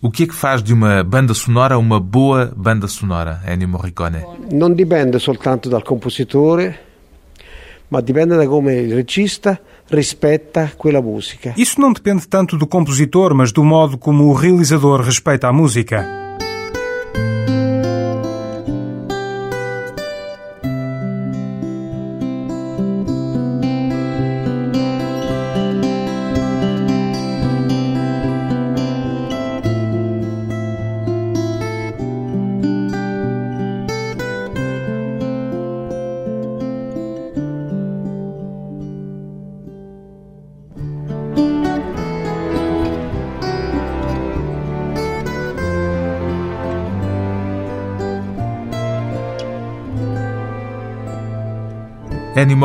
O que é que faz de uma banda sonora uma boa banda sonora, Ennio Morricone? Non dipende soltanto dal compositore, ma dipende da come il regista rispetta quella musica. Isso não depende tanto do compositor, mas do modo como o realizador respeita a música.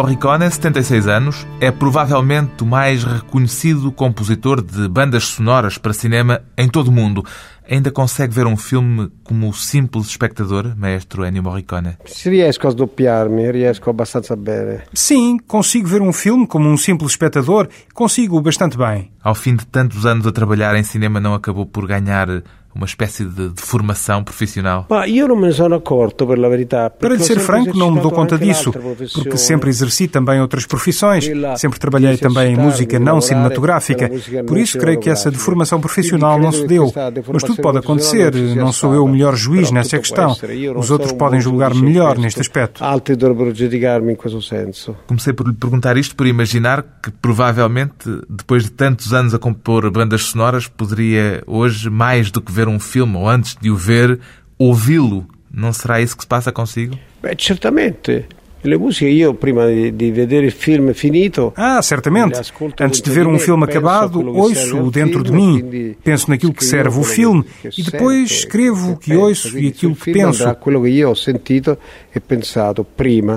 Morricone, 76 anos, é provavelmente o mais reconhecido compositor de bandas sonoras para cinema em todo o mundo. Ainda consegue ver um filme como simples espectador, maestro Ennio Morricone? Se riesco a sdoppiarmi, riesco abbastanza bene. Sim, consigo ver um filme como um simples espectador, consigo bastante bem. Ao fim de tantos anos a trabalhar em cinema, não acabou por ganhar uma espécie de, de, formação profissional? Io non me ne sono accorto, per la verità. Para lhe ser franco, não me dou conta disso, porque sempre exerci também outras profissões, sempre trabalhei também em música não cinematográfica, por isso creio que essa deformação profissional não se deu. Mas tudo pode acontecer, não sou eu o melhor juiz nessa questão. Os outros podem julgar-me melhor neste aspecto. Comecei por lhe perguntar isto por imaginar que provavelmente, depois de tantos anos a compor bandas sonoras, poderia hoje, mais do que ver ver um filme ou antes de o ver, ouvi-lo. Não será isso que se passa consigo? Beh, certamente. Le musiche io prima di, vedere il film finito. Ah, certamente. Antes de ver um filme acabado, ouço dentro de mim, penso naquilo que serve o filme e depois escrevo o que ouço e aquilo que penso.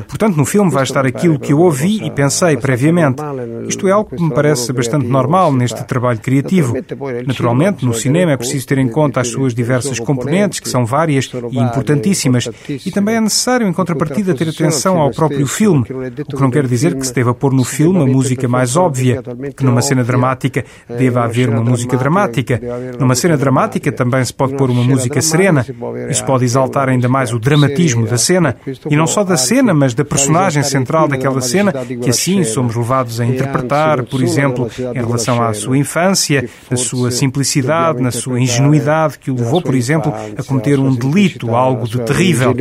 Portanto, no filme vai estar aquilo que eu ouvi e pensei previamente. Isto é algo que me parece bastante normal neste trabalho criativo. Naturalmente, no cinema é preciso ter em conta as suas diversas componentes, que são várias e importantíssimas, e também é necessário, em contrapartida, ter atenção ao próprio filme, o que não quer dizer que se deva pôr no filme a música mais óbvia, que numa cena dramática deva haver uma música dramática. Numa cena dramática também se pode pôr uma música serena. Isso pode exaltar ainda mais o dramatismo da cena, e não só da cena, mas da personagem central daquela cena, que assim somos levados a interpretar, por exemplo, em relação à sua infância, na sua simplicidade, na sua ingenuidade, que o levou, por exemplo, a cometer um delito, algo de terrível.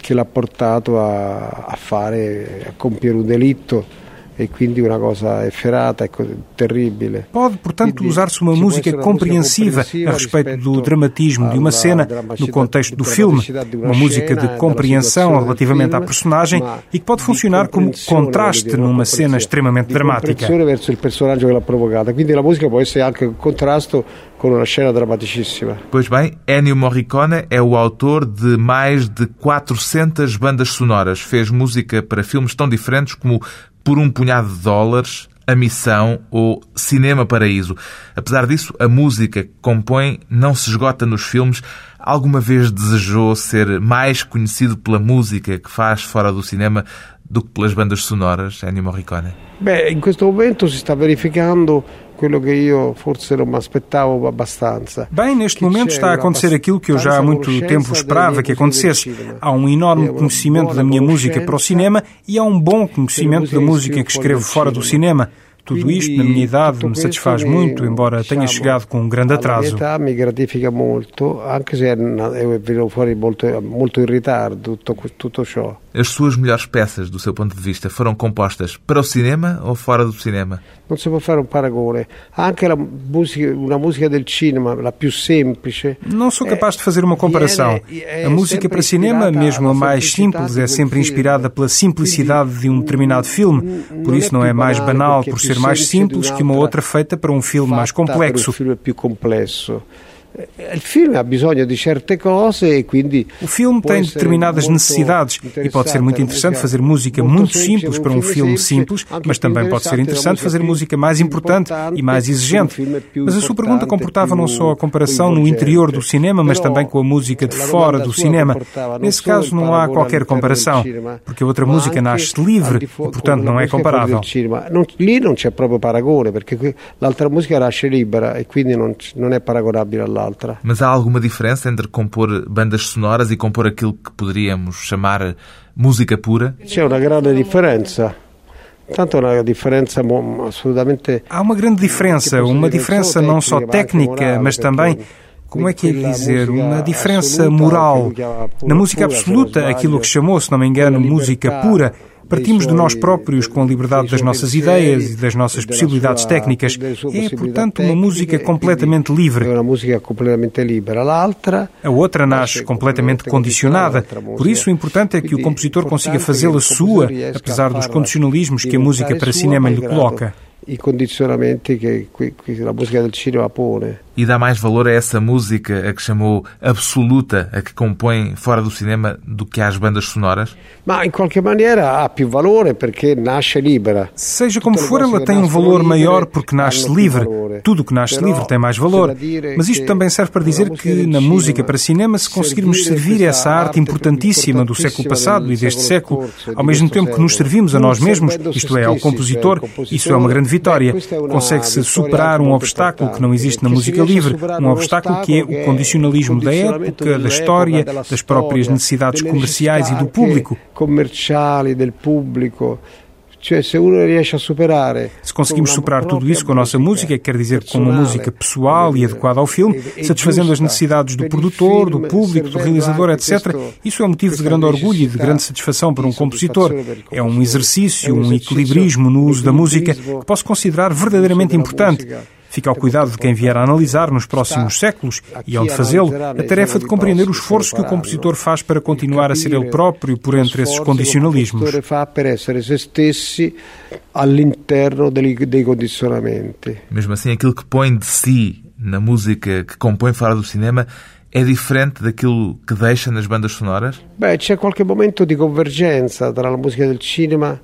Che l'ha portato a, a fare, a compiere un delitto e quindi una cosa efferata e terribile. Pode, portanto, usar-se uma música compreensiva a respeito do dramatismo de uma cena no contexto do filme, uma música de compreensão relativamente à personagem e que pode funcionar como contraste numa cena extremamente dramática. verso il personaggio che l'ha provocata, quindi la musica può essere anche un contrasto com uma cena dramaticíssima. Pois bem, Ennio Morricone é o autor de mais de 400 bandas sonoras. Fez música para filmes tão diferentes como Por um Punhado de Dólares, A Missão ou Cinema Paraíso. Apesar disso, a música que compõe não se esgota nos filmes. Alguma vez desejou ser mais conhecido pela música que faz fora do cinema do que pelas bandas sonoras, Ennio Morricone? Beh, in questo momento si sta verificando quello che io forse non mi aspettavo abbastanza. Bem, neste momento está a acontecer aquilo que eu já há muito tempo esperava que acontecesse. Há um enorme conhecimento da minha música para o cinema e há um bom conhecimento da música que escrevo fora do cinema. Tudo isto, na minha idade, me satisfaz muito, embora tenha chegado com um grande atraso. A me gratifica muito, anche se eu vejo fora muito, muito em retardo tutto, tutto ciò. As suas melhores peças, do seu ponto de vista, foram compostas para o cinema ou fora do cinema? Não se pode fazer um paragone. Anche la musica, una música del cinema, a più semplice. Não sou capaz de fazer uma comparação. A música para cinema, mesmo a mais simples, é sempre inspirada pela simplicidade de um determinado filme. Por isso não é mais banal por ser mais simples que uma outra feita para um filme mais complexo. O filme ha bisogno di certe cose e quindi O filme tem determinadas necessidades e pode ser muito interessante fazer música muito simples para um filme simples, mas também pode ser interessante fazer música mais importante e mais exigente. Mas a sua pergunta comportava não só a comparação no interior do cinema, mas também com a música de fora do cinema. Nesse caso não há qualquer comparação, porque a outra música nasce livre e, portanto, não é comparável. Lì non c'è proprio paragone, perché l'altra musica nasce libera e quindi non è paragonabile all'altra. Mas há alguma diferença entre compor bandas sonoras e compor aquilo que poderíamos chamar música pura? C'è una grande differenza. Tanto uma diferença absolutamente. Há uma grande diferença, uma diferença não só técnica, mas também como é que é dizer, uma diferença moral. Na música absoluta, aquilo que chamou, se não me engano, música pura, Partimos de nós próprios com a liberdade das nossas ideias e das nossas possibilidades técnicas. É, portanto, uma música completamente livre. uma música completamente livre. A outra nasce completamente condicionada. Por isso, o importante é que o compositor consiga fazê-la sua, apesar dos condicionalismos que a música para cinema lhe coloca. I condizionamenti che a música do cinema pone. E dá mais valor a essa música, a que chamou absoluta, a que compõe fora do cinema, do que às bandas sonoras? Mas, em qualquer maneira, há più valore porque nasce livre. Seja como for, ela tem um valor maior porque nasce livre. Tudo que nasce livre tem mais valor. Mas isto também serve para dizer que, na música para cinema, se conseguirmos servir essa arte importantíssima do século passado e deste século, ao mesmo tempo que nos servimos a nós mesmos, isto é, ao compositor, isso é uma grande vitória. Consegue-se superar um obstáculo que não existe na música livre, um obstáculo que é o condicionalismo da época, da história, das próprias necessidades comerciais e do público. Comerciali, del público. Se conseguimos superar tudo isso com a nossa música, quer dizer com uma música pessoal e adequada ao filme, satisfazendo as necessidades do produtor, do público, do realizador, etc., isso é um motivo de grande orgulho e de grande satisfação para um compositor. É um exercício, um equilibrismo no uso da música que posso considerar verdadeiramente importante. Fica ao cuidado de quem vier a analisar nos próximos séculos e, ao de fazê-lo, a tarefa de compreender o esforço que o compositor faz para continuar a ser ele próprio por entre esses condicionalismos. Mesmo assim, aquilo que põe de si na música que compõe fora do cinema é diferente daquilo que deixa nas bandas sonoras? Beh, c'è qualche momento di convergenza tra la musica del cinema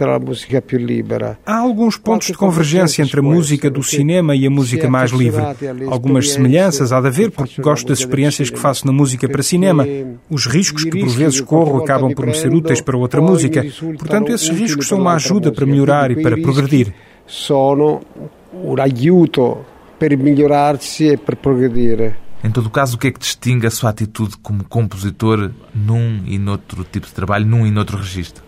a música più libera. Há alguns pontos de convergência entre a música do cinema e a música mais livre. Algumas semelhanças há de haver, porque gosto das experiências que faço na música para cinema. Os riscos que por vezes corro acabam por me ser úteis para outra música. Portanto, esses riscos são uma ajuda para melhorar e para progredir. Sono um aiuto para melhorar-se e para progredir. Em todo caso, o que é que distingue a sua atitude como compositor num e noutro tipo de trabalho, num e noutro registro?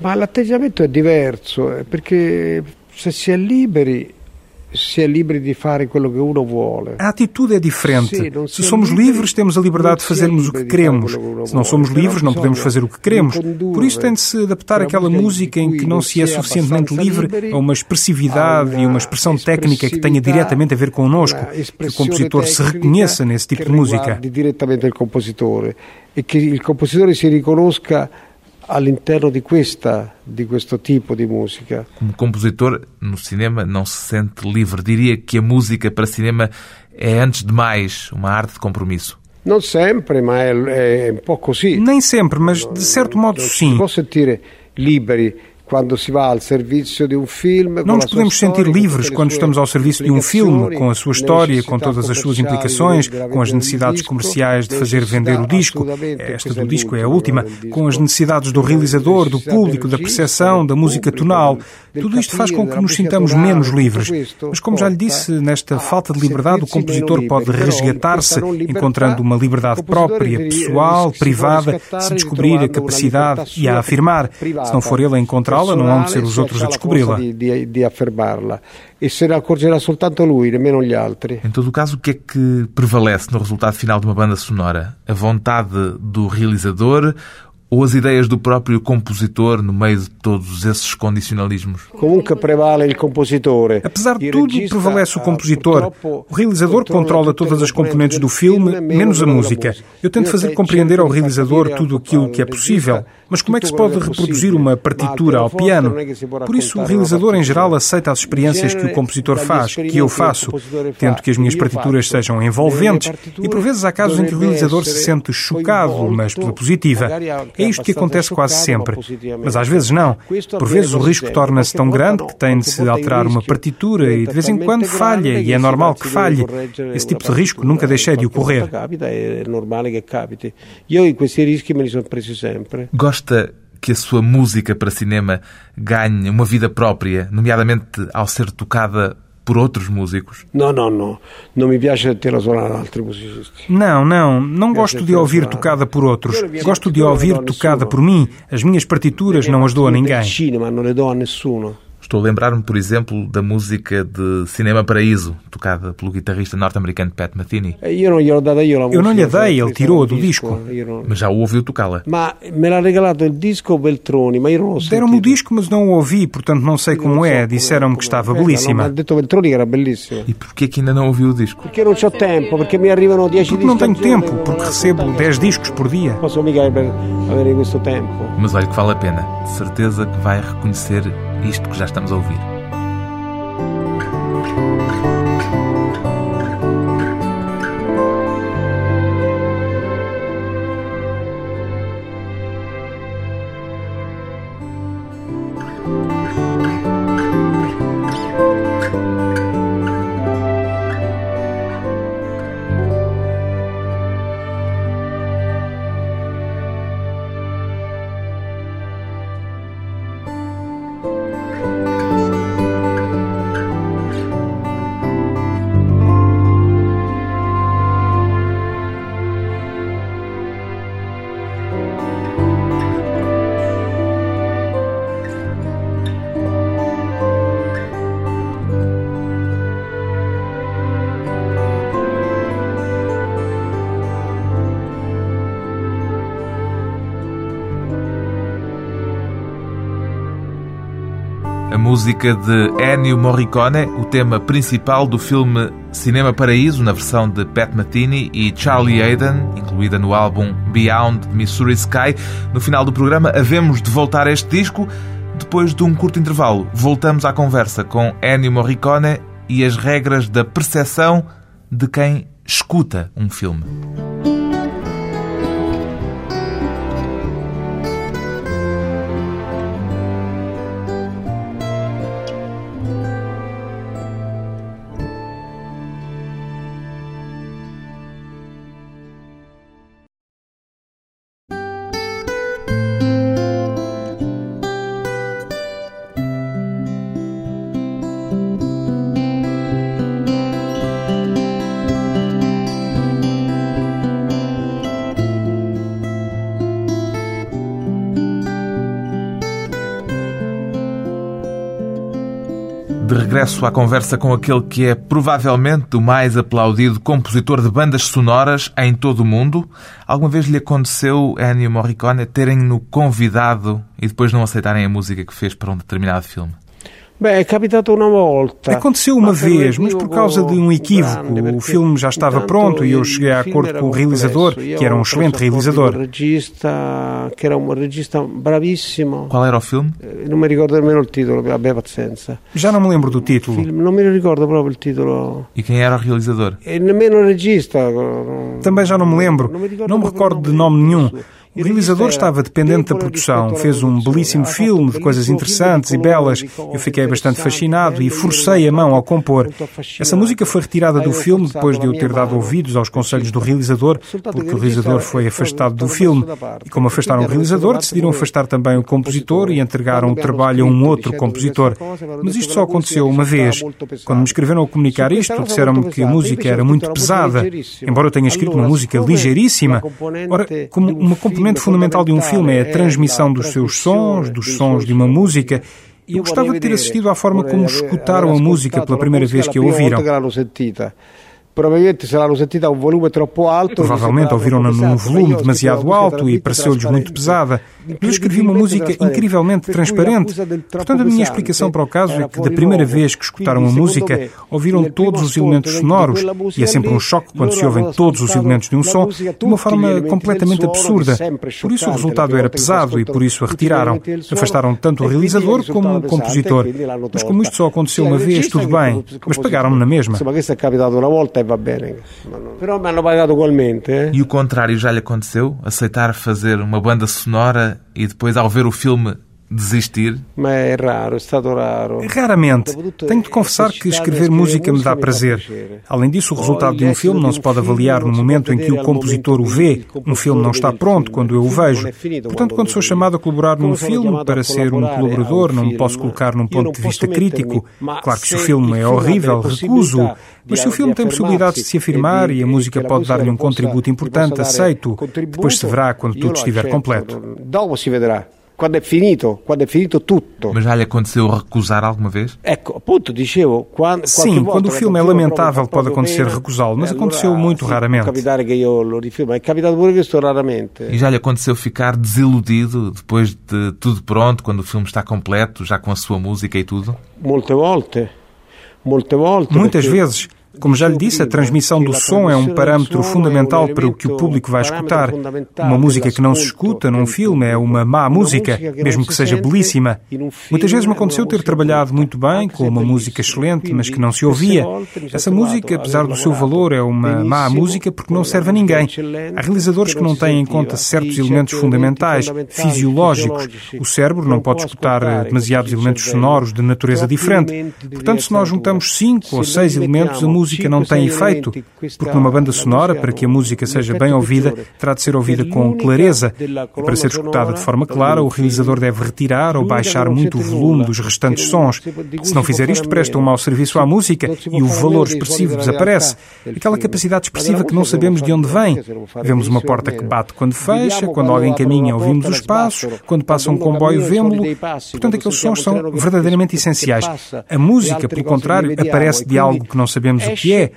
Ma l'atteggiamento è diverso eh, perché se si è liberi se é livre de fazer aquilo que uno vuole. A atitude é diferente. Se somos livres, temos a liberdade de fazermos o que queremos. Se não somos livres, não podemos fazer o que queremos. Por isso tem de se adaptar àquela música em que não se é suficientemente livre a uma expressividade e uma expressão técnica que tenha diretamente a ver connosco, que o compositor se reconheça nesse tipo de música. Diretamente o compositor e que o compositor se riconosca all'interno di, questa, di questo tipo di música. Como compositor, no cinema não se sente livre. Diria que a música para cinema é, antes de mais, uma arte de compromisso. Não sempre, mas é, é um pouco così. Nem sempre, mas de certo modo sim. Posso sentir liberi quando se vai ao serviço de um filme. Não nos podemos sentir livres quando estamos ao serviço de um filme, com a sua história, com todas as suas implicações, com as necessidades comerciais de fazer vender o disco. Esta do disco é a última. Com as necessidades do realizador, do público, da percepção, da música tonal. Tudo isto faz com que nos sintamos menos livres. Mas, como já lhe disse, nesta falta de liberdade, o compositor pode resgatar-se, encontrando uma liberdade própria, pessoal, privada, se descobrir a capacidade e a afirmar. Se não for ele a descobrila, não hão de ser os outros a descobri-la. E se ne accorgerà soltanto lui, nemmeno gli altri. Em todo o caso, o que é que prevalece no resultado final de uma banda sonora? A vontade do realizador ou as ideias do próprio compositor no meio de todos esses condicionalismos? Comunque prevale o compositor. Apesar de tudo, prevalece o compositor. O realizador controla todas as componentes do filme, menos a música. Eu tento fazer compreender ao realizador tudo aquilo que é possível. Mas como é que se pode reproduzir uma partitura ao piano? Por isso, o realizador em geral aceita as experiências que o compositor faz, que eu faço. Tento que as minhas partituras sejam envolventes e por vezes há casos em que o realizador se sente chocado, mas pela positiva. É isto que acontece quase sempre. Mas às vezes não. Por vezes o risco torna-se tão grande que tem de se alterar uma partitura e de vez em quando falha, e é normal que falhe. Esse tipo de risco nunca deixei de ocorrer. É sempre. Gosta que a sua música para cinema ganhe uma vida própria, nomeadamente ao ser tocada por outros músicos? Não, não, não. Não me piace ter suonare altri musicisti. Não, não. Não gosto de ouvir tocada por outros. Gosto de ouvir tocada por mim. As minhas partituras não as dou a ninguém. Cinema não le do a nessuno. Estou a lembrar-me, por exemplo, da música de Cinema Paraíso, tocada pelo guitarrista norte-americano Pat Metheny. Eu não lhe dei, ele tirou do disco. Mas já o ouviu tocá-la. Mas me l'ha regalato il disco Beltroni, mas eu não sei. Deram-me o disco, mas não o ouvi, portanto não sei como é. Disseram-me que estava belíssima. E porquê que ainda não ouviu o disco? Porque não ho tempo, porque me arrivano 10 dischi Porque não tenho tempo, porque recebo 10 discos por dia. Posso per avere questo tempo. Mas olha que vale a pena. De certeza que vai reconhecer isto que já estamos a ouvir. Música de Ennio Morricone, o tema principal do filme Cinema Paraíso, na versão de Pat Metheny e Charlie Hayden, incluída no álbum Beyond Missouri Sky. No final do programa, havemos de voltar a este disco. Depois de um curto intervalo, voltamos à conversa com Ennio Morricone e as regras da percepção de quem escuta um filme. Regresso à conversa com aquele que é provavelmente o mais aplaudido compositor de bandas sonoras em todo o mundo. Alguma vez lhe aconteceu, Ennio Morricone, terem-no convidado e depois não aceitarem a música que fez para um determinado filme? Beh, è capitato una volta. Aconteceu uma vez, mas por causa de um equívoco. O filme já estava pronto e eu cheguei a acordo com o realizador, que era um excelente realizador. regista, que era um regista bravissimo. Qual era o filme? Non mi ricordo nemmeno il titolo, abbia pazienza. Já não me lembro do título. Film, non mi ricordo proprio il titolo. E quem era o realizador? Nemmeno il regista. Também já não me lembro. Não me recordo de nome nenhum. O realizador estava dependente da produção, fez um belíssimo filme de coisas interessantes e belas. Eu fiquei bastante fascinado e forcei a mão ao compor. Essa música foi retirada do filme depois de eu ter dado ouvidos aos conselhos do realizador, porque o realizador foi afastado do filme. E como afastaram o realizador, decidiram afastar também o compositor e entregaram o trabalho a um outro compositor. Mas isto só aconteceu uma vez. Quando me escreveram a comunicar isto, disseram-me que a música era muito pesada, embora eu tenha escrito uma música ligeiríssima. Ora, como uma componente fundamental de um filme é a transmissão dos seus sons, dos sons de uma música. E eu gostava de ter assistido à forma como escutaram a música pela primeira vez que a ouviram. Provavelmente se l'hanno sentita a un volume troppo alto. Provavelmente ouviram-na num volume demasiado alto e pareceu-lhes muito pesada. Eu escrevi uma música incrivelmente transparente. Portanto, a minha explicação para o caso é que da primeira vez que escutaram a música, ouviram todos os elementos sonoros, e é sempre um choque quando se ouvem todos os elementos de um som, de uma forma completamente absurda. Por isso o resultado era pesado e por isso a retiraram. Afastaram tanto o realizador como o compositor. Mas como isto só aconteceu uma vez, tudo bem. Mas pagaram-me na mesma. Va bene. Però mi hanno pagato ugualmente. Eh? E o contrário já lhe aconteceu? Aceitar fazer uma banda sonora e depois, ao ver o filme, desistir? Mas é raro, é raro. Raramente. Tenho de confessar que escrever música me dá prazer. Além disso, o resultado de um filme não se pode avaliar no momento em que o compositor o vê. Um filme não está pronto quando eu o vejo. Portanto, quando sou chamado a colaborar num filme, para ser um colaborador, não me posso colocar num ponto de vista crítico. Claro que se o filme é horrível, recuso. Mas se o filme tem possibilidades de se afirmar e a música pode dar-lhe um contributo importante, aceito. Depois se verá quando tudo estiver completo. Dopo si vedrà quando è finito, quando è finito tutto. Mas já lhe aconteceu recusar alguma vez? Ecco, appunto, dicevo, quando, Sim, quando o filme é lamentável pode acontecer recusá-lo, mas aconteceu muito raramente. capitare che io lo rifilmo, è capitato pure questo raramente. E já lhe aconteceu ficar desiludido depois de tudo pronto, quando o filme está completo, já com a sua música e tudo? Molte volte. Molte volte. Muitas vezes. Como já lhe disse, a transmissão do som é um parâmetro fundamental para o que o público vai escutar. Uma música que não se escuta num filme é uma má música, mesmo que seja belíssima. Muitas vezes me aconteceu ter trabalhado muito bem, com uma música excelente, mas que não se ouvia. Essa música, apesar do seu valor, é uma má música porque não serve a ninguém. Há realizadores que não têm em conta certos elementos fundamentais, fisiológicos. O cérebro não pode escutar demasiados elementos sonoros de natureza diferente. Portanto, se nós juntamos cinco ou seis elementos, a música música não tem efeito, porque numa banda sonora, para que a música seja bem ouvida, terá de ser ouvida com clareza. E para ser escutada de forma clara, o realizador deve retirar ou baixar muito o volume dos restantes sons. Se não fizer isto, presta um mau serviço à música e o valor expressivo desaparece. Aquela capacidade expressiva que não sabemos de onde vem. Vemos uma porta que bate quando fecha, quando alguém caminha, ouvimos os passos, quando passa um comboio, vemos-lo. Portanto, aqueles sons são verdadeiramente essenciais. A música, pelo contrário, aparece de algo que não sabemos o que é,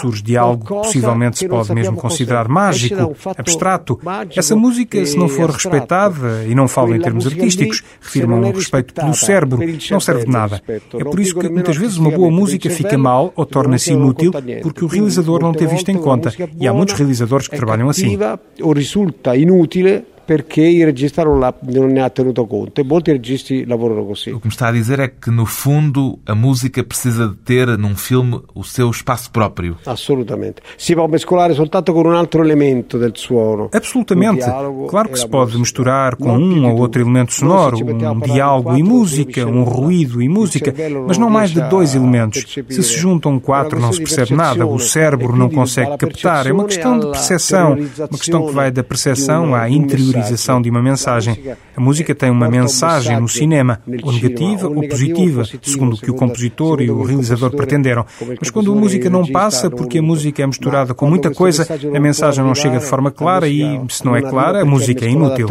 surge de algo que possivelmente se pode mesmo considerar mágico, abstrato. Essa música, se não for respeitada, e não falo em termos artísticos, refiro-me a um respeito pelo cérebro, não serve de nada. É por isso que muitas vezes uma boa música fica mal ou torna-se inútil porque o realizador não teve isto em conta. E há muitos realizadores que trabalham assim. Ou resulta inútil perché il regista non, non, ne ha tenuto conto e molti registi lavorano così. O que me está a dizer é que, no fundo, a música precisa de ter, num filme, o seu espaço próprio. Assolutamente. Si può mescolare soltanto con un altro elemento del suono. Absolutamente. Claro que se pode misturar com um ou outro elemento sonoro, um diálogo e música, um ruído e música, mas não mais de dois elementos. Se se juntam quatro, não se percebe nada, o cérebro não consegue captar. É uma questão de percepção, uma questão que vai da percepção à interiorização interiorização de uma mensagem. A música tem uma mensagem no cinema, ou negativa ou positiva, segundo o que o compositor e o realizador pretenderam. Mas quando a música não passa, porque a música é misturada com muita coisa, a mensagem não chega de forma clara e, se não é clara, a música é inútil.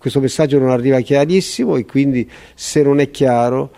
Questo messaggio non arriva chiarissimo e quindi se non è chiaro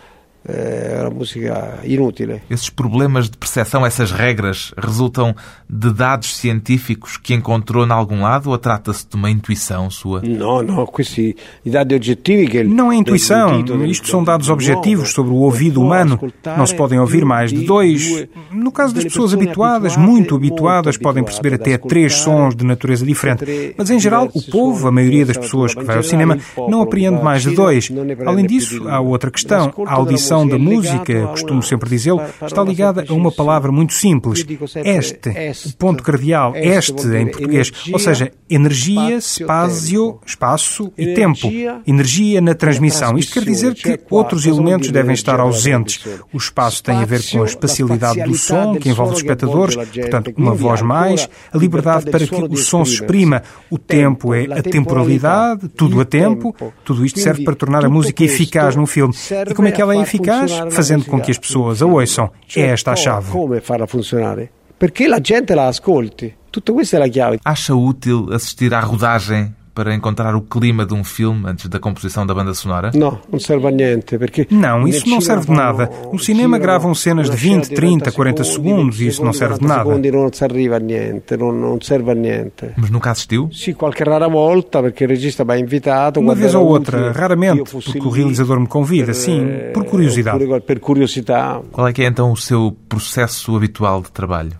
é uma música inútil. Esses problemas de percepção, essas regras, resultam de dados científicos que encontrou em algum lado ou trata-se de uma intuição sua? Não, não, questi dados objetivos que Não é intuição, isto são dados objetivos sobre o ouvido humano. Não se podem ouvir mais de dois. No caso das pessoas habituadas, muito habituadas, podem perceber até três sons de natureza diferente. Mas em geral, o povo, a maioria das pessoas que vai ao cinema, não apreende mais de dois. Além disso, há outra questão, a audição composição da música, costumo sempre dizê-lo, está ligada a uma palavra muito simples. Este, o ponto cardeal, este em português. Ou seja, energia, espaço, espaço e tempo. Energia na transmissão. Isto quer dizer que outros elementos devem estar ausentes. O espaço tem a ver com a espacialidade do som, que envolve os espectadores, portanto, uma voz mais, a liberdade para que o som se exprima. O tempo é a temporalidade, tudo a tempo. Tudo isto serve para tornar a música eficaz num filme. E como é que ela é eficaz? Eficaz, fazendo com que as pessoas a ouçam. É esta a chave. Como farla funcionar? Porque a gente la ascolti. Tudo isso é a chave. Acha útil assistir à rodagem para encontrar o clima de um filme antes da composição da banda sonora? Não, não serve a nada. Porque não, isso não serve de nada. No cinema gravam cenas de 20, 30, 40 segundos e isso não serve de nada. Não serve a niente, não serve a niente. Mas nunca assistiu? Sim, qualquer rara volta, porque o regista vai invitado. Uma vez ou outra, raramente, porque o realizador me convida, sim, por curiosidade. Por curiosidade. Qual é que é então o seu processo habitual de trabalho?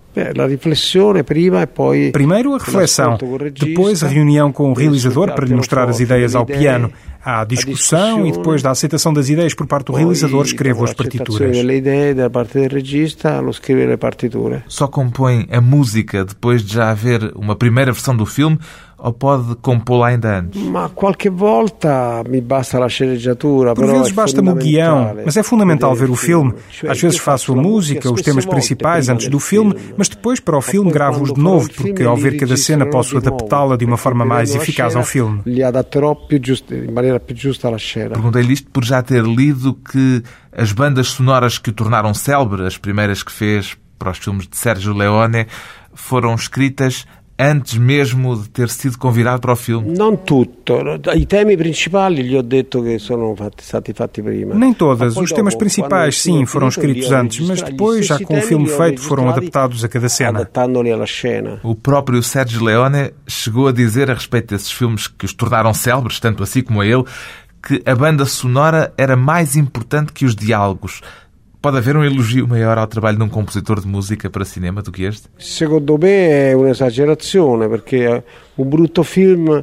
Primeiro a reflexão, depois a reunião com o realizador para lhe mostrar as ideias ao piano. Há discussão e depois da aceitação das ideias por parte do realizador, escrevo as partituras. da parte do regista, lo scrive partituras. Só compõe a música depois de já haver uma primeira versão do filme ou pode compô-la ainda antes? Por vezes basta-me o guião, mas é fundamental ver o filme. Às vezes faço a música, os temas principais antes do filme, mas depois para o filme gravo-os de novo, porque ao ver cada cena posso adaptá-la de uma forma mais eficaz ao filme. Li adatterò più giusto, in maniera scena. Perguntei-lhe isto por já ter lido que as bandas sonoras que o tornaram célebre, as primeiras que fez para os filmes de Sérgio Leone, foram escritas antes mesmo de ter sido convidado para o filme? Não tutto. I temi principali gli ho detto che sono stati fatti prima. Nem todas. Os temas principais, sim, foram escritos antes, mas depois, já com o filme feito, foram adaptados a cada cena. O próprio Sergio Leone chegou a dizer a respeito desses filmes que os tornaram célebres, tanto assim como a ele, que a banda sonora era mais importante que os diálogos. Pode haver um elogio maior ao trabalho de um compositor de música para cinema do que este? Secondo me é uma exageração, porque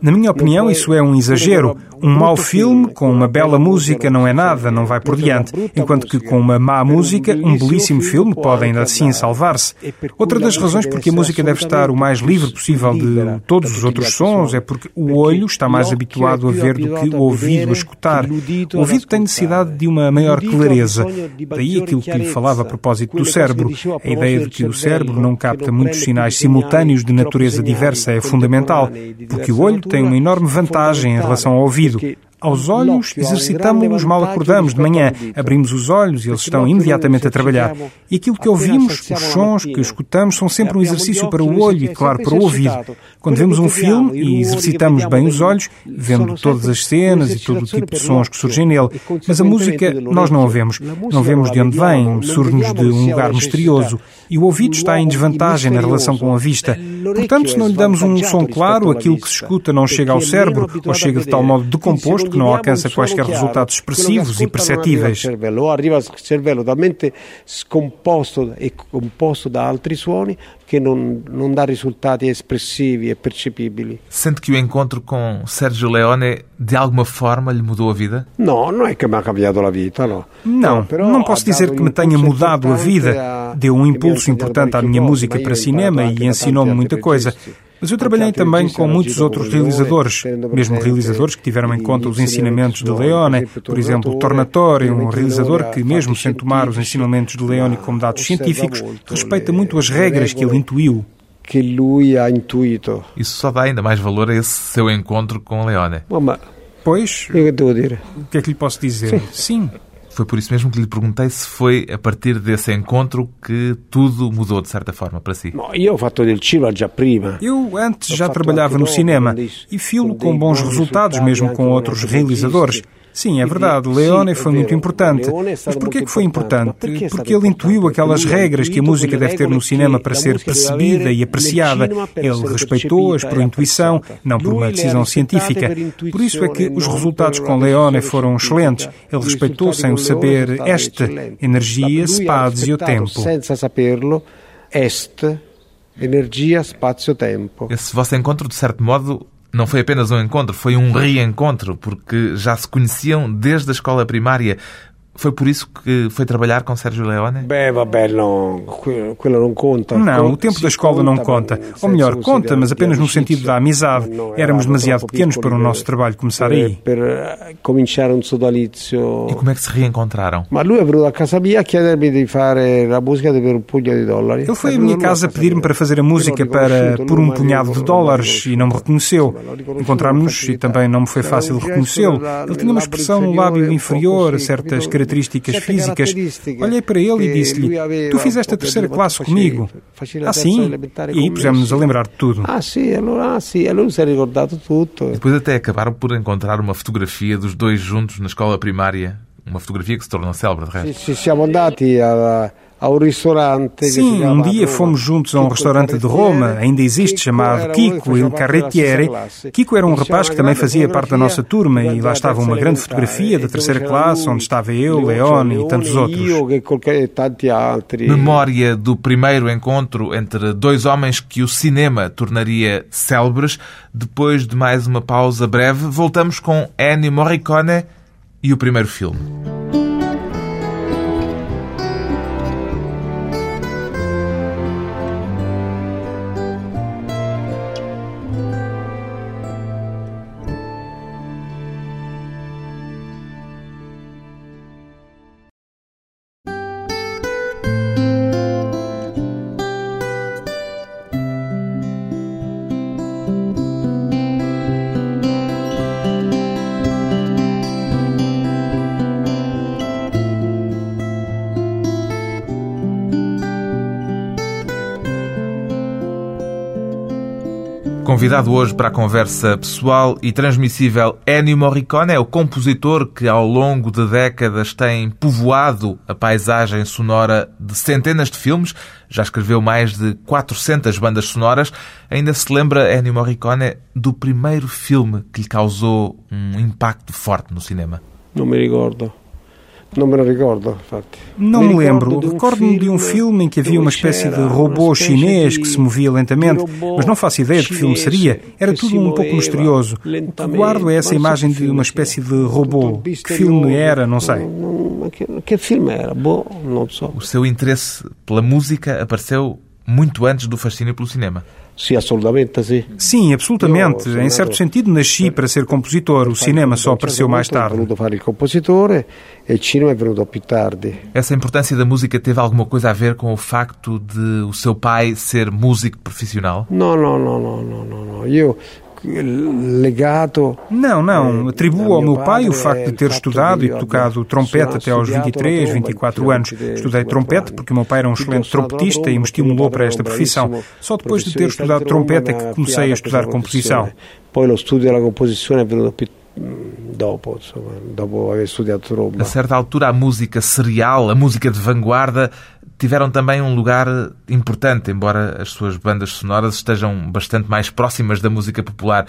na minha opinião, isso é um exagero. Um mau filme com uma bela música não é nada, não vai por diante. Enquanto que com uma má música, um belíssimo filme pode ainda assim salvar-se. Outra das razões porque a música deve estar o mais livre possível de todos os outros sons é porque o olho está mais habituado a ver do que o ouvido a escutar. O ouvido tem necessidade de uma maior clareza. Daí aquilo que lhe falava a propósito do cérebro. A ideia de que o cérebro não capta muitos sinais simultâneos de natureza diversa é fundamental porque o olho tem uma enorme vantagem em relação ao ouvido. Aos olhos, exercitamos-nos mal acordamos de manhã, abrimos os olhos e eles estão imediatamente a trabalhar. E aquilo que ouvimos, os sons que escutamos, são sempre um exercício para o olho e, claro, para o ouvido. Quando vemos um filme e exercitamos bem os olhos, vendo todas as cenas e todo o tipo de sons que surgem nele, mas a música nós não a vemos. Não vemos de onde vem, surge-nos de um lugar misterioso. E o ouvido está em desvantagem na relação com a vista. Portanto, se não lhe damos um som claro, aquilo que se escuta não chega ao cérebro ou chega de tal modo decomposto que não alcança quaisquer resultados expressivos e perceptíveis. Ou arriva ao cervello talmente scomposto e composto da altri suoni que não, não dá resultados expressivos e percepíveis. Sente que o encontro com Sergio Leone de alguma forma lhe mudou a vida? Não, não é que me ha cambiado a vida, não. Não, não posso dizer que me tenha mudado a vida. Deu um impulso importante à minha música para cinema e ensinou-me muita coisa. Mas eu trabalhei também com muitos outros realizadores, mesmo realizadores que tiveram em conta os ensinamentos de Leone, por exemplo, Tornatore, um realizador que, mesmo sem tomar os ensinamentos de Leone como dados científicos, respeita muito as regras que ele intuiu. Que lui ha intuito. Isso só dá ainda mais valor a esse seu encontro com Leone. Pois, o que é que lhe posso dizer? Sim. Foi por isso mesmo que lhe perguntei se foi a partir desse encontro que tudo mudou de certa forma para si. Eu fatto del cinema já prima. Eu antes já trabalhava no cinema e filo com bons resultados mesmo com outros realizadores. Sim, é verdade, Leone foi muito importante. Mas porquê que foi importante? Porque ele intuiu aquelas regras que a música deve ter no cinema para ser percebida e apreciada. Ele respeitou-as por intuição, não por uma decisão científica. Por isso é que os resultados com Leone foram excelentes. Ele respeitou sem o saber esta energia, spazio, tempo. Senza saperlo, est, energia, spazio, tempo. Esse vosso encontro, de certo modo, não foi apenas um encontro, foi um reencontro, porque já se conheciam desde a escola primária. Foi por isso que foi trabalhar com Sérgio Leone? Bem, vabbè, não, aquilo não conta. Não, o tempo da escola não conta. Ou melhor, conta, mas apenas no sentido da amizade. Éramos demasiado pequenos para o nosso trabalho começar aí. Para começar um sodalizio. E como é que se reencontraram? Mas lui é venuto a casa mia a chiedermi di fare la musica per un pugno di dollari. Ele foi à minha casa pedir-me para fazer a música para por um punhado de dólares e não me reconheceu. Encontramos-nos e também não me foi fácil reconhecê-lo. Ele tinha uma expressão no lábio inferior, certas características características físicas, olhei para ele e disse-lhe: Tu fizeste a terceira classe comigo. Ah, sim? E aí pusemos-nos a lembrar de tudo. Ah, sim, ah, sim, allora si è ricordato tutto. Depois até acabaram por encontrar uma fotografia dos dois juntos na escola primária. Uma fotografia que se tornou célebre, de resto. Sì, siamo andati a Sim, um dia fomos juntos a um restaurante de Roma, ainda existe, chamado Kiko Il Carrettiere. Kiko era um rapaz que também fazia parte da nossa turma e lá estava uma grande fotografia da terceira classe, onde estava eu, Leone e tantos outros. Memória do primeiro encontro entre dois homens que o cinema tornaria célebres. Depois de mais uma pausa breve, voltamos com Ennio Morricone e o primeiro filme. Convidado hoje para a conversa pessoal e transmissível, Ennio Morricone é o compositor que ao longo de décadas tem povoado a paisagem sonora de centenas de filmes, já escreveu mais de 400 bandas sonoras. Ainda se lembra, Ennio Morricone, do primeiro filme que lhe causou um impacto forte no cinema? Não me recordo. Não me recordo, infatti. Não me lembro. Recordo-me de um filme em que havia uma espécie de robô chinês que se movia lentamente, mas não faço ideia de que filme seria. Era tudo um pouco misterioso. O que guardo é essa imagem de uma espécie de robô. Que filme era, não sei. Que filme era? Bom, não sei. O seu interesse pela música apareceu muito antes do fascínio pelo cinema. Sim, absolutamente, sim. Sim, absolutamente. Em certo sentido, nasci para ser compositor. O cinema só apareceu mais tarde. Venuto fare il compositore e il cinema è venuto più tardi. Essa importância da música teve alguma coisa a ver com o facto de o seu pai ser músico profissional? Não, não, não, não, não, não. Eu legado. Não, não. Eh, Atribuo ao meu pai o facto de ter estudado e tocado trompete até aos 23, 24 anos. Estudei trompete porque o meu pai era um excelente trompetista e me estimulou para esta profissão. Só depois de ter estudado trompete é que comecei a estudar composição. Poi lo studio della composizione è venuto più dopo, insomma, dopo aver studiato Roma. A certa altura, a música serial, a música de vanguarda, tiveram também um lugar importante, embora as suas bandas sonoras estejam bastante mais próximas da música popular.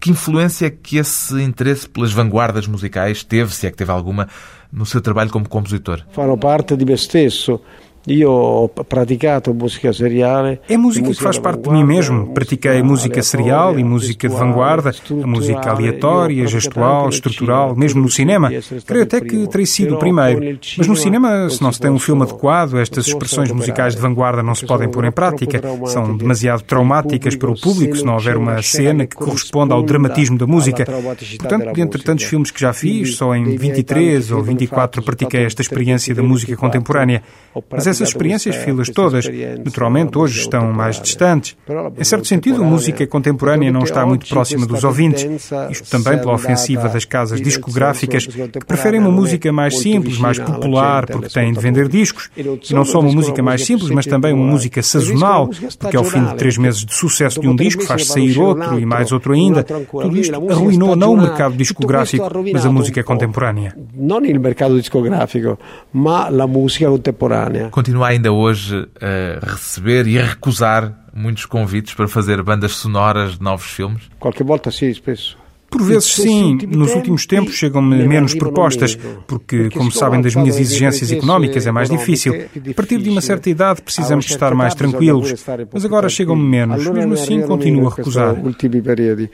Que influência que esse interesse pelas vanguardas musicais teve, se é que teve alguma, no seu trabalho como compositor? Fanno parte di me stesso. Eu ho praticato música serial. É música que faz parte de mim mesmo. Pratiquei música serial e música de vanguarda, a música aleatória, gestual, estrutural, mesmo no cinema. Creio até que terei sido o primeiro. Mas no cinema, se não se tem um filme adequado, estas expressões musicais de vanguarda não se podem pôr em prática. São demasiado traumáticas para o público se não houver uma cena que corresponda ao dramatismo da música. Portanto, dentre tantos filmes que já fiz, só em 23 ou 24 pratiquei esta experiência da música contemporânea. Mas essas experiências, filas todas, naturalmente hoje estão mais distantes. Em certo sentido, a música contemporânea não está muito próxima dos ouvintes. Isto também pela ofensiva das casas discográficas, que preferem uma música mais simples, mais popular, porque têm de vender discos. E não só uma música mais simples, mas também uma música sazonal, porque ao fim de três meses de sucesso de um disco faz sair outro e mais outro ainda. Tudo isto arruinou não o mercado discográfico, mas a música contemporânea. Não o mercado discográfico, mas a música contemporânea continua ainda hoje a receber e a recusar muitos convites para fazer bandas sonoras de novos filmes? Qualquer volta sim, penso. Por vezes sim, nos últimos tempos chegam-me menos propostas, porque, como sabem, das minhas exigências económicas é mais difícil. A partir de uma certa idade precisamos estar mais tranquilos, mas agora chegam-me menos. Mesmo assim, continuo a recusar. E.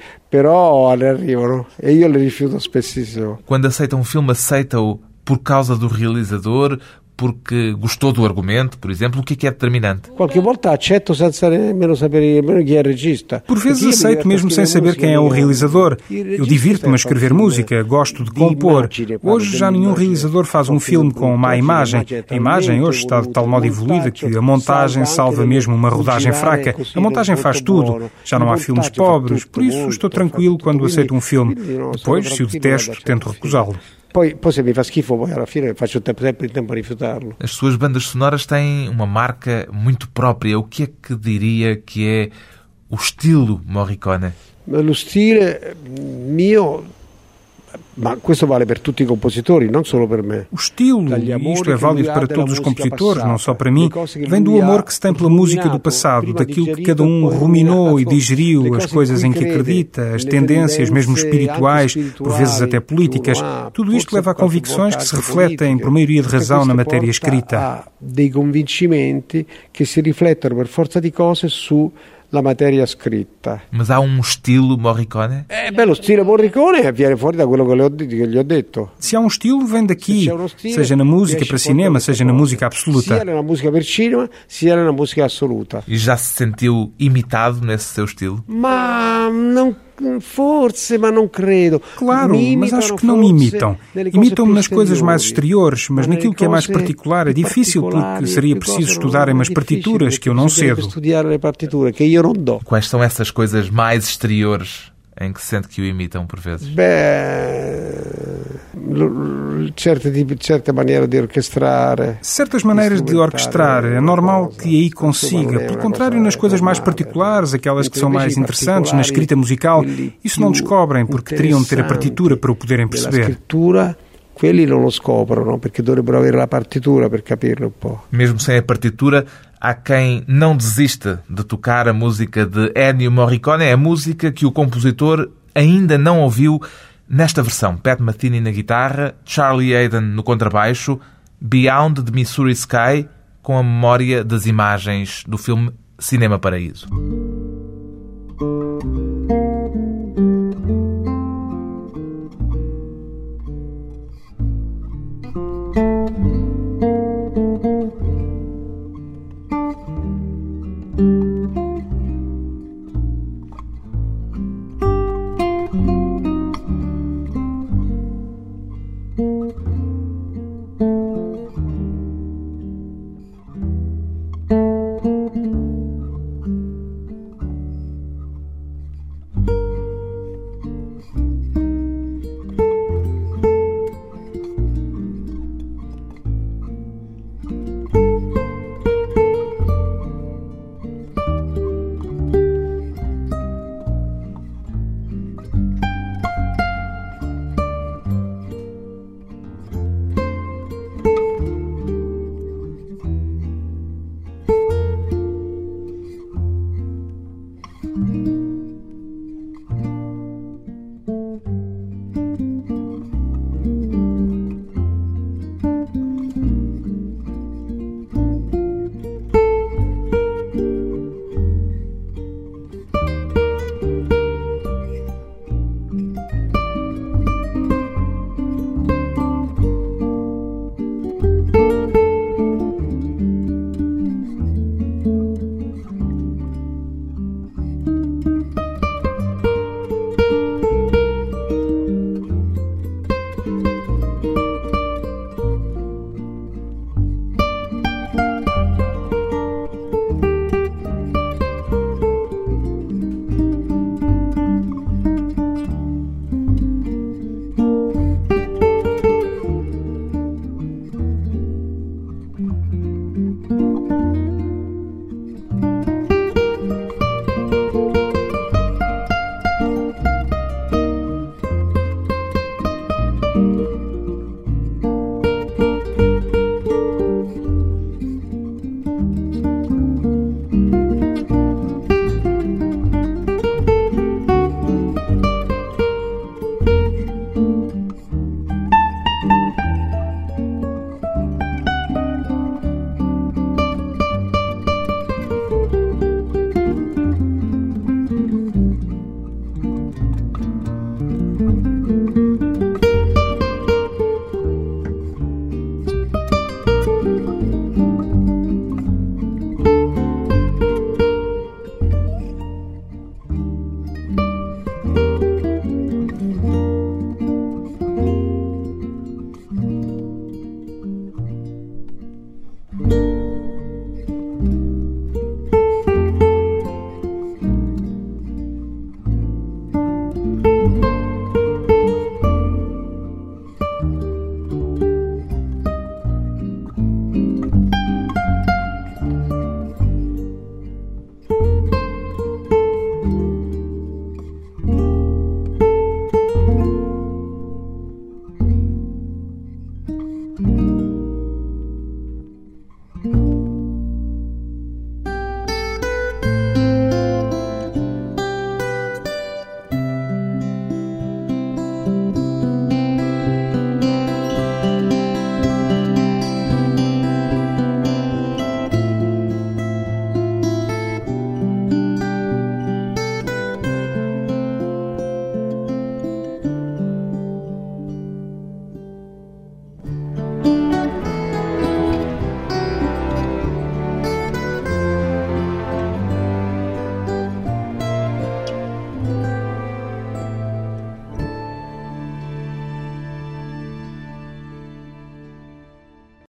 Quando aceita um filme, aceita-o por causa do realizador, porque gostou do argumento, por exemplo, o que é, que é determinante? Qualquer volta aceito sem nemmeno saber quem é regista. Por vezes aceito mesmo sem saber quem é o realizador. Eu divirto-me a escrever música, gosto de compor. Hoje já nenhum realizador faz um filme com má imagem. A imagem hoje está de tal modo evoluída que a montagem salva mesmo uma rodagem fraca. A montagem faz tudo. Já não há filmes pobres, por isso estou tranquilo quando aceito um filme. Depois, se o detesto, tento recusá-lo. Poi, poi se mi fa schifo, poi alla fine faccio sempre il tempo a rifiutarlo. As suas bandas sonoras têm uma marca muito própria. O que é que diria que é o estilo Morricone? Lo stile mio Ma questo vale per tutti i compositori, non solo per me. O estilo, e isto é válido para todos os compositores, não só para mim, vem do amor que se tem pela música do passado, daquilo que cada um ruminou e digeriu, as coisas em que acredita, as tendências, mesmo espirituais, por vezes até políticas. Tudo isto leva a convicções que se refletem, por maioria de razão, na matéria escrita. Dei convincimenti que se riflettono per forza di cose su la matéria escrita. Mas há um estilo Morricone? Eh, beh, lo stile Morricone viene fuori da quello che, le ho, che gli ho detto. Se há um estilo, vem daqui, se seja na música para cinema, seja na música absoluta. Sia na música per cinema, sia na música assoluta. E já se sentiu imitado nesse seu estilo? Ma não Forse, mas não credo. Claro, mas acho que não me imitam. Imitam-me nas coisas mais exteriores, mas naquilo que é mais particular é difícil porque seria preciso estudar umas partituras que eu não cedo. Estudar partituras que eu não dou. Quais são essas coisas mais exteriores em que sente que o imitam por vezes? Certe, certa maneira de orquestrar. Certas maneiras de orquestrar. É normal que aí consiga. Pelo contrário, nas coisas mais particulares, aquelas que são mais interessantes, na escrita musical, isso não descobrem, porque teriam de ter a partitura para o poderem perceber quelli non lo scoprono perché dovrebbero avere la partitura per capirlo un po'. Mesmo sem a partitura, há quem não desista de tocar a música de Ennio Morricone, é a música que o compositor ainda não ouviu nesta versão. Pat Metheny na guitarra, Charlie Hayden no contrabaixo, Beyond the Missouri Sky, com a memória das imagens do filme Cinema Paraíso.